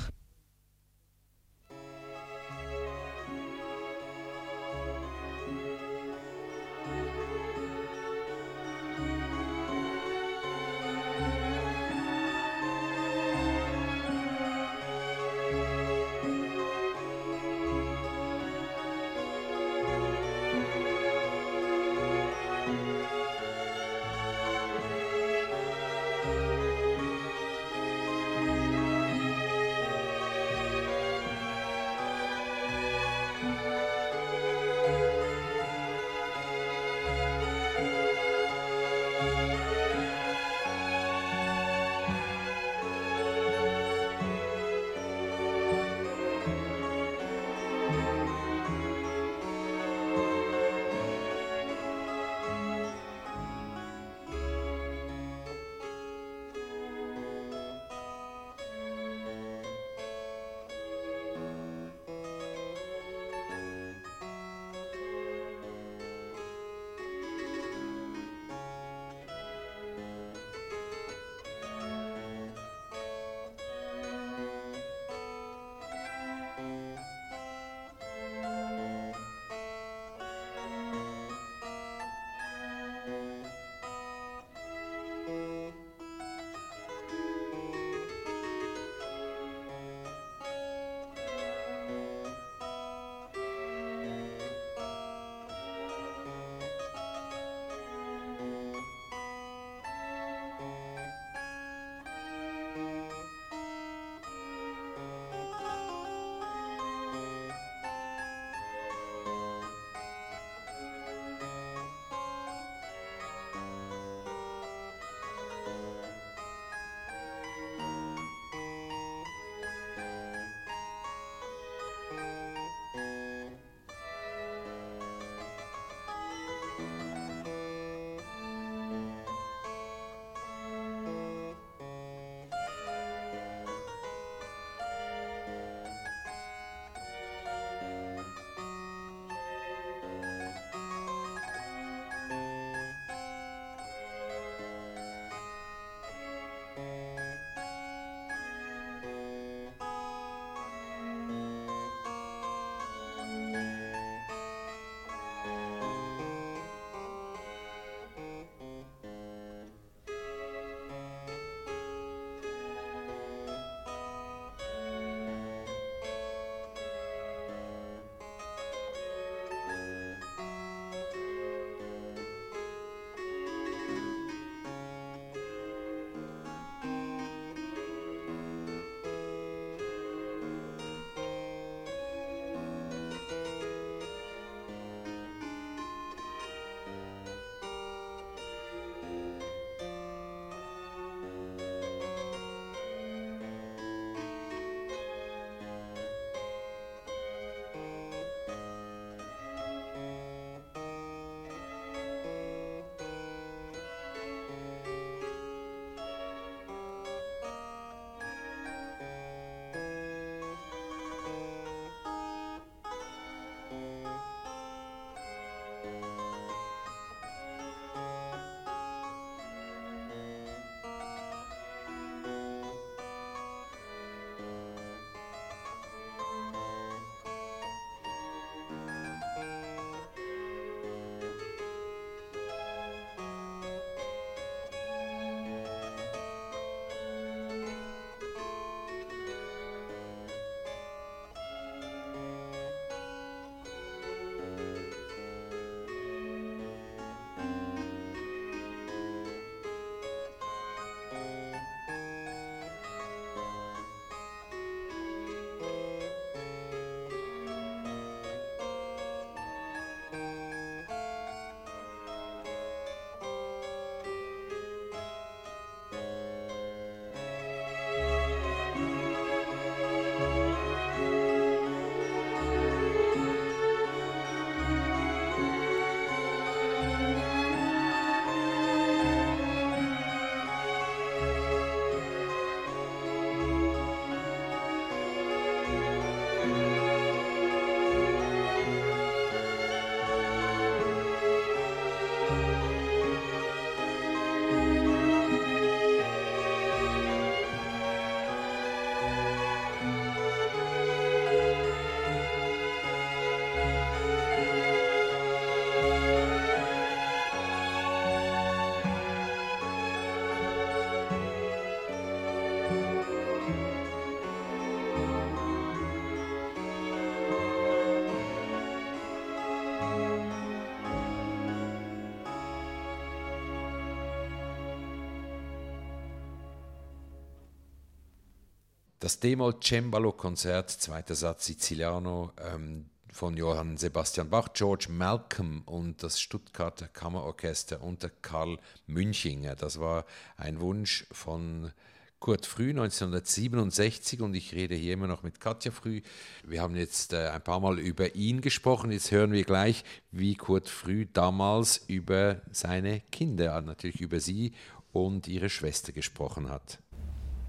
Das D-Moll Cembalo Konzert, zweiter Satz Siciliano ähm, von Johann Sebastian Bach, George Malcolm und das Stuttgarter Kammerorchester unter Karl Münchinger. Das war ein Wunsch von Kurt Früh 1967 und ich rede hier immer noch mit Katja Früh. Wir haben jetzt äh, ein paar Mal über ihn gesprochen. Jetzt hören wir gleich, wie Kurt Früh damals über seine Kinder, natürlich über sie und ihre Schwester gesprochen hat.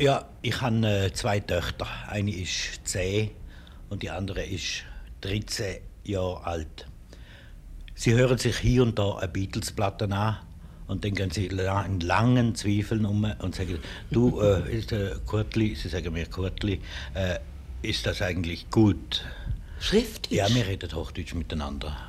Ja, ich habe äh, zwei Töchter. Eine ist 10 und die andere ist 13 Jahre alt. Sie hören sich hier und da eine Beatles-Platte an und dann gehen sie in langen Zweifeln um und sagen, du, äh, ist, äh, Kurtli, sie sagen mir Kurtli, äh, ist das eigentlich gut? Schriftdeutsch? Ja, wir reden Hochdeutsch miteinander.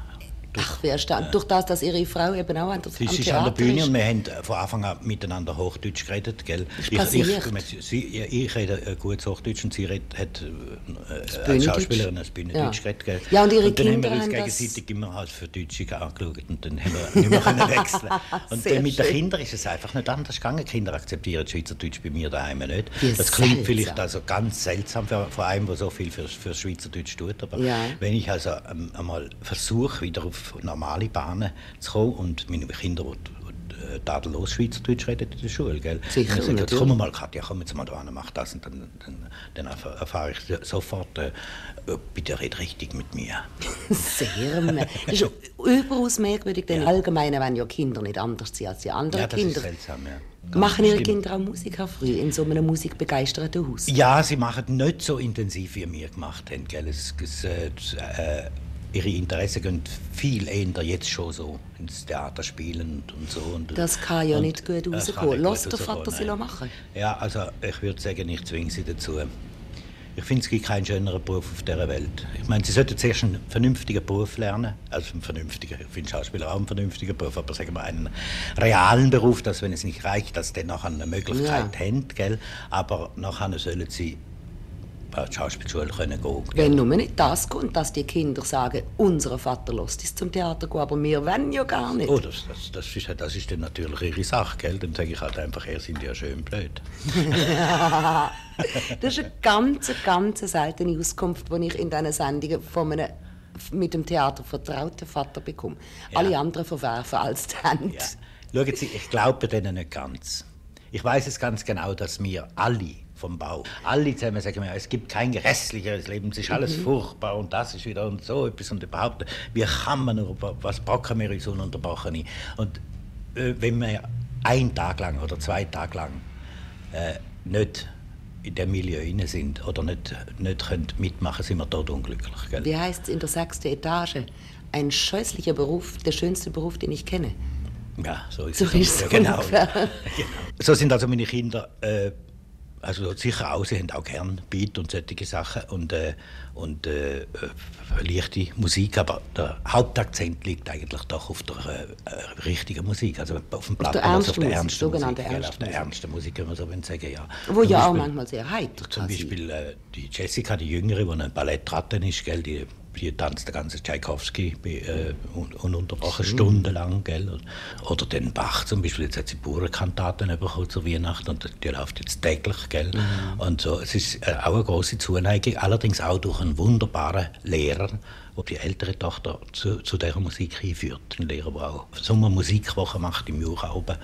Ach, wie erstaunt. Durch das, dass Ihre Frau eben auch an der, Sie am ist an der Bühne ist. und wir haben von Anfang an miteinander Hochdeutsch geredet, gell? Ist Ich, ich, sie, ich rede äh, gutes Hochdeutsch und sie redet, hat äh, als Bühnendeutsch. Schauspielerin als Bühnendeutsch Ja. geredet, gell? Ja, und Ihre dann Kinder haben wir uns das- gegenseitig immer als für Deutsche angeschaut und dann haben wir nicht mehr können wechseln Und dann mit den. Kindern ist es einfach nicht anders gegangen. Kinder akzeptieren Schweizerdeutsch bei mir daheim nicht. Wie das klingt seltsam. vielleicht also ganz seltsam für, für einen, der so viel für, für Schweizerdeutsch tut, aber Ja. wenn ich also ähm, einmal versuche, wieder auf normale Bahnen zu kommen und meine Kinder, die, äh, tadellos Schweizerdeutsch reden in der Schule, gell? Sicher, ich, natürlich. komm mal, Katja, komm jetzt mal da hin, mach das und dann, dann, dann erf- erfahre ich sofort, äh, äh, bitte red richtig mit mir. Sehr Das ist überaus merkwürdig, denn allgemein wenn ja Kinder nicht anders sind als die anderen Ja, das Kinder. ist seltsam, ja. Machen Ihre. Kinder auch Musik auch früh in so einem musikbegeisterten Haus? Ja, sie machen nicht so intensiv, wie wir gemacht haben. Gell? Es, es, äh, ihre Interessen gehen viel eher jetzt schon so ins Theater spielen und, so. Und, Das kann ja nicht gut rauskommen. Lass rauskommen, Vater sie machen. Ja, also ich würde sagen, ich zwinge sie dazu. Ich finde, es gibt keinen schöneren Beruf auf dieser Welt. Ich meine, sie sollten zuerst einen vernünftigen Beruf lernen. Also einen vernünftigen, ich finde Schauspieler auch einen vernünftigen Beruf, aber sagen wir einen realen Beruf, dass wenn es nicht reicht, dass sie dann nachher eine Möglichkeit Ja. haben. Gell? Aber nachher sollen sie an die Schauspielschule können gehen. Gell? Wenn nur nicht das kommt, dass die Kinder sagen, unser Vater lässt uns zum Theater gehen, aber wir wollen ja gar nicht. Oh, das, das, das, ist, das ist dann natürlich ihre Sache, gell? Dann sage ich halt einfach, er sind ja schön blöd. Das ist eine ganz, ganz seltene Auskunft, die ich in diesen Sendungen von einem mit dem Theater vertrauten Vater bekomme. Alle anderen verwerfen als Talent. Ja. Schauen Sie, ich glaube denen nicht ganz. Ich weiß es ganz genau, dass wir alle vom Bau, alle zusammen sagen mir, es gibt kein grässlicheres Leben, es ist alles furchtbar und das ist wieder und so etwas und überhaupt, wie kann man nur, was brocken wir uns ununterbrochen? Und äh, wenn wir einen Tag lang oder zwei Tage lang äh, nicht in dem Milieu inne sind oder nicht, nicht können mitmachen, sind wir dort unglücklich. Gell? Wie heißt es in der sechsten Etage? Ein scheußlicher Beruf, der schönste Beruf, den ich kenne. Ja, so ist So es. ist es Ja, genau. genau. So sind also meine Kinder, äh, also sicher auch, sie haben auch gern Beat und solche Sachen und, äh, und äh, äh, leichte Musik, aber der Hauptakzent liegt eigentlich doch auf der äh, richtigen Musik, also auf dem Platten, also auf der ernsten sogenannte Musik, gell, auf ernste der Musik. ernsten Musik, wenn man so will sagen, ja. Wo Zum ja auch Beispiel- manchmal sehr heiter zum. Beispiel äh, die Jessica, die Jüngere, die eine Ballettratte ist, gell, die, die tanzt den ganzen Tchaikovsky äh, un, ununterbrochen stundenlang. Gell. Oder den Bach zum Beispiel, jetzt hat sie Bauernkantaten bekommen zur Weihnachten und die läuft jetzt täglich. Gell. Und so, es ist äh, auch eine große Zuneigung, allerdings auch durch einen wunderbaren Lehrer, der die ältere Tochter zu, zu dieser Musik hinführt. Ein Lehrer, der auch Sommermusikwoche macht im Jurauben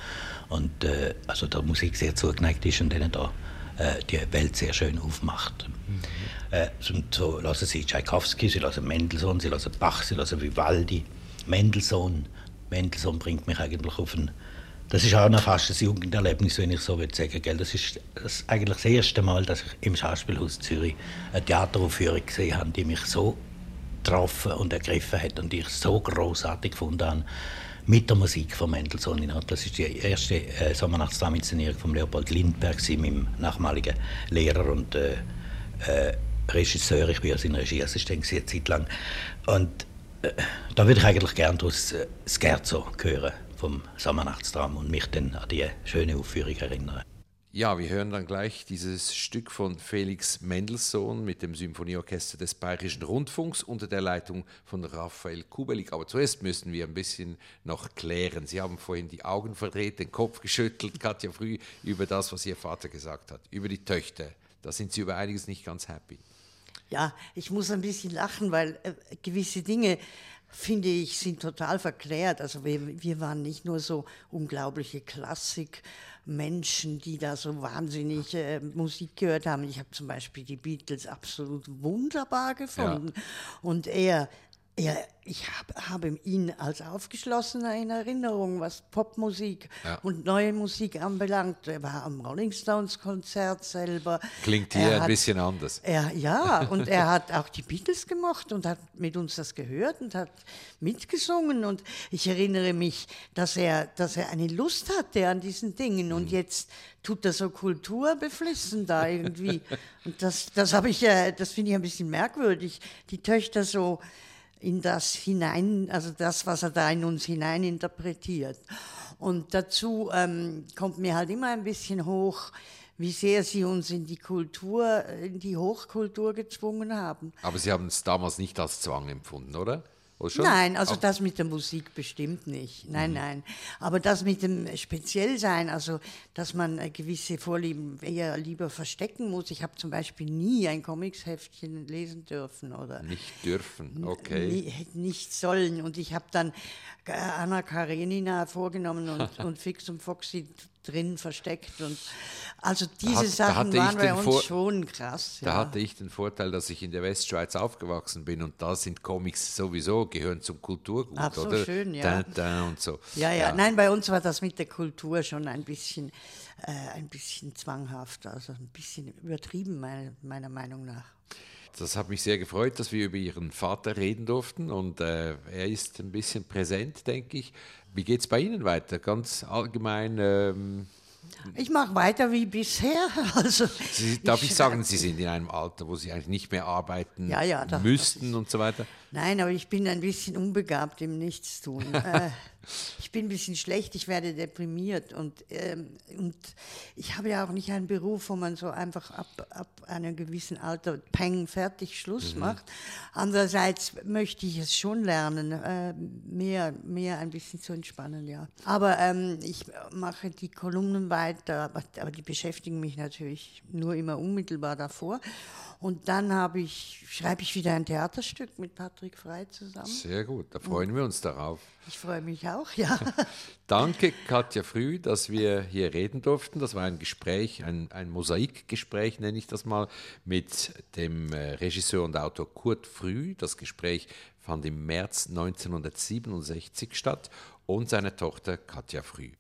und äh, also der Musik sehr zugeneigt ist und denen da äh, die Welt sehr schön aufmacht. Äh, so, lassen sie Tchaikovsky, sie lassen Mendelssohn, sie lassen Bach, sie lassen Vivaldi, Mendelssohn. Mendelssohn bringt mich eigentlich auf ein das ist auch noch fast ein Jugenderlebnis, wenn ich so will sagen will. Das ist das eigentlich das erste Mal, dass ich im Schauspielhaus Zürich eine Theateraufführung gesehen habe, die mich so getroffen und ergriffen hat und die ich so großartig gefunden habe mit der Musik von Mendelssohn. Das ist die erste äh, Sommernachtstraminszenierung von Leopold Lindberg, meinem nachmaligen Lehrer und äh, äh, Regisseur. Ich war ja sein Regieassistent eine Zeit lang. Und äh, da würde ich eigentlich gerne das äh, Scherzo hören vom Sommernachtstraum und mich dann an die schöne Aufführung erinnern. Ja, wir hören dann gleich dieses Stück von Felix Mendelssohn mit dem Symphonieorchester des Bayerischen Rundfunks unter der Leitung von Raphael Kubelik. Aber zuerst müssen wir ein bisschen noch klären. Sie haben vorhin die Augen verdreht, den Kopf geschüttelt, Katja Früh, über das, was Ihr Vater gesagt hat, über die Töchter. Da sind Sie über einiges nicht ganz happy. Ja, ich muss ein bisschen lachen, weil äh, gewisse Dinge, finde ich, sind total verklärt. Also wir, wir waren nicht nur so unglaubliche Klassikmenschen, die da so wahnsinnig äh, Musik gehört haben. Ich habe zum Beispiel die Beatles absolut wunderbar gefunden. Ja. Und er ja, ich hab, habe ihn als Aufgeschlossener in Erinnerung, was Popmusik ja. und neue Musik anbelangt. Er war am Rolling Stones Konzert selber. Klingt hier er ein hat, bisschen anders. Er, ja, und er hat auch die Beatles gemacht und hat mit uns das gehört und hat mitgesungen. Und ich erinnere mich, dass er, dass er eine Lust hatte an diesen Dingen. Und mhm. jetzt tut er so kulturbeflissen da irgendwie. und das, das habe ich, das finde ich ein bisschen merkwürdig. Die Töchter so in das hinein, also das, was er da in uns hinein interpretiert. Und dazu ähm, kommt mir halt immer ein bisschen hoch, wie sehr sie uns in die Kultur, in die Hochkultur gezwungen haben. Aber Sie haben es damals nicht als Zwang empfunden, oder? Nein, also das mit der Musik bestimmt nicht. Nein, mhm. nein. Aber das mit dem Speziellsein, also dass man gewisse Vorlieben eher lieber verstecken muss. Ich habe zum Beispiel nie ein Comicsheftchen lesen dürfen oder nicht dürfen. Okay. Nicht sollen. Und ich habe dann Anna Karenina vorgenommen und, und Fix und Foxy drin versteckt. Und also diese hat, Sachen waren bei uns Vor schon krass. Da hatte ich den Vorteil, dass ich in der Westschweiz aufgewachsen bin und da sind Comics sowieso, gehören zum Kulturgut, Ach, so oder? schön, ja. Da, da und so. Ja, ja, ja, nein, bei uns war das mit der Kultur schon ein bisschen, äh, ein bisschen zwanghaft, also ein bisschen übertrieben, meine, meiner Meinung nach. Das hat mich sehr gefreut, dass wir über Ihren Vater reden durften und äh, er ist ein bisschen präsent, denke ich. Wie geht es bei Ihnen weiter? Ganz allgemein. Ähm ich mache weiter wie bisher. Also Sie, darf ich, ich sagen, Sie sind in einem Alter, wo Sie eigentlich nicht mehr arbeiten ja, ja, müssten und so weiter? Nein, aber ich bin ein bisschen unbegabt im Nichtstun. äh, ich bin ein bisschen schlecht, ich werde deprimiert und, ähm, und ich habe ja auch nicht einen Beruf, wo man so einfach ab, ab einem gewissen Alter peng, fertig, Schluss mhm. macht. Andererseits möchte ich es schon lernen, äh, mehr, mehr ein bisschen zu entspannen, ja. Aber ähm, ich mache die Kolumnen weiter, aber, aber die beschäftigen mich natürlich nur immer unmittelbar davor. Und dann habe ich, schreibe ich wieder ein Theaterstück mit Patrick Frey zusammen. Sehr gut, da freuen Und wir uns darauf. Ich freue mich auch, ja. Danke, Katja Früh, dass wir hier reden durften. Das war ein Gespräch, ein, ein Mosaikgespräch, nenne ich das mal, mit dem äh, Regisseur und Autor Kurt Früh. Das Gespräch fand im März 1967 statt und seine Tochter Katja Früh.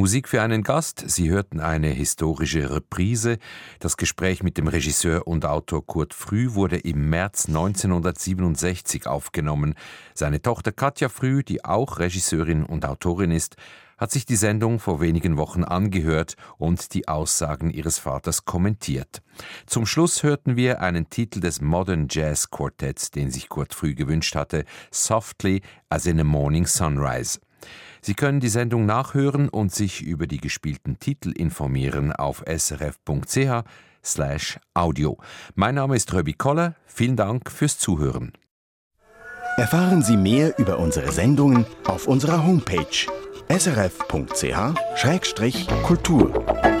Musik für einen Gast. Sie hörten eine historische Reprise. Das Gespräch mit dem Regisseur und Autor Kurt Früh wurde im März 1967 aufgenommen. Seine Tochter Katja Früh, die auch Regisseurin und Autorin ist, hat sich die Sendung vor wenigen Wochen angehört und die Aussagen ihres Vaters kommentiert. Zum Schluss hörten wir einen Titel des Modern Jazz Quartetts, den sich Kurt Früh gewünscht hatte, Softly as in a Morning Sunrise. Sie können die Sendung nachhören und sich über die gespielten Titel informieren auf srf.ch slash audio. Mein Name ist Röbi Koller. Vielen Dank fürs Zuhören. Erfahren Sie mehr über unsere Sendungen auf unserer Homepage srf.ch-kultur.